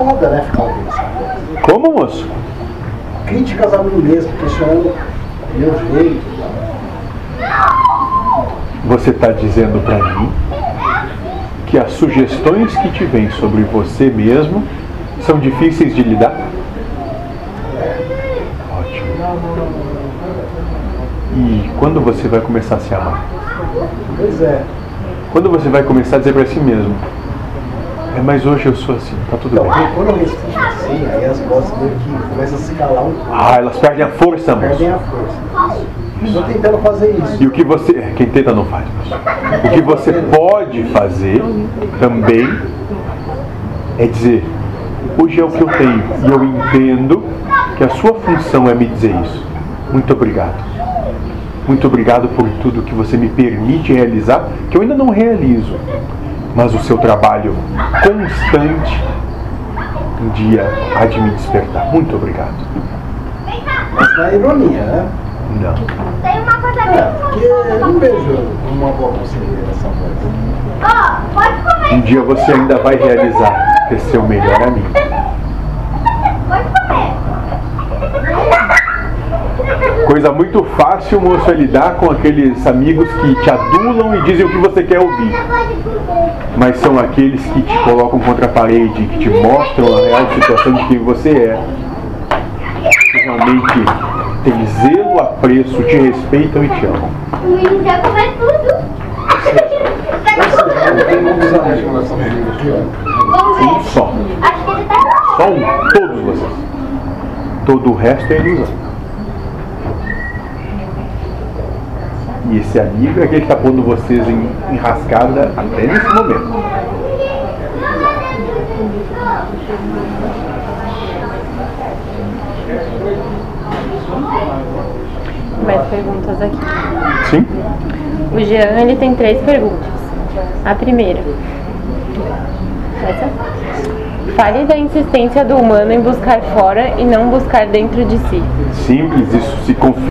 foda, né? Ficar ouvindo essa coisa. Como, moço? Críticas a mim mesmo, questionando meu jeito. Você está dizendo para mim que as sugestões que te vêm sobre você mesmo são difíceis de lidar? Ótimo. E quando você vai começar a se amar? Pois é. Quando você vai começar a dizer para si mesmo: É, mas hoje eu sou assim, tá tudo Então, bem. quando eu respondo assim, aí as vozes meio que começam a se calar um pouco. Ah, elas perdem a força, Perdem moço. a força. Estou tentando fazer isso. E o que você. Quem tenta não faz, moço. O que você pode fazer também é dizer: Hoje é o que eu tenho. E eu entendo que a sua função é me dizer isso. Muito obrigado. Muito obrigado por tudo que você me permite realizar, que eu ainda não realizo. Mas o seu trabalho constante um dia há de me despertar. Muito obrigado. Mas na ironia, né? Não. Tem uma coisa É, bem porque eu não vejo uma boa conselheira essa coisa. Ó, pode comer. Um dia você ainda vai realizar ter seu melhor amigo. Pode comer. Coisa muito fácil, moço, é lidar com aqueles amigos que te adulam e dizem o que você quer ouvir. Mas são aqueles que te colocam contra a parede, que te mostram a real situação de quem você é. Que realmente tem zelo, apreço, te respeitam e te amam. Um só. Só um. Todos vocês. Todo o resto é ilusão. E esse amigo é aquele que está pondo vocês em enrascada até nesse momento. Mais perguntas aqui. Sim? O Jean ele tem três perguntas. A primeira. Essa? Fale da insistência do humano em buscar fora e não buscar dentro de si. Simples, isso se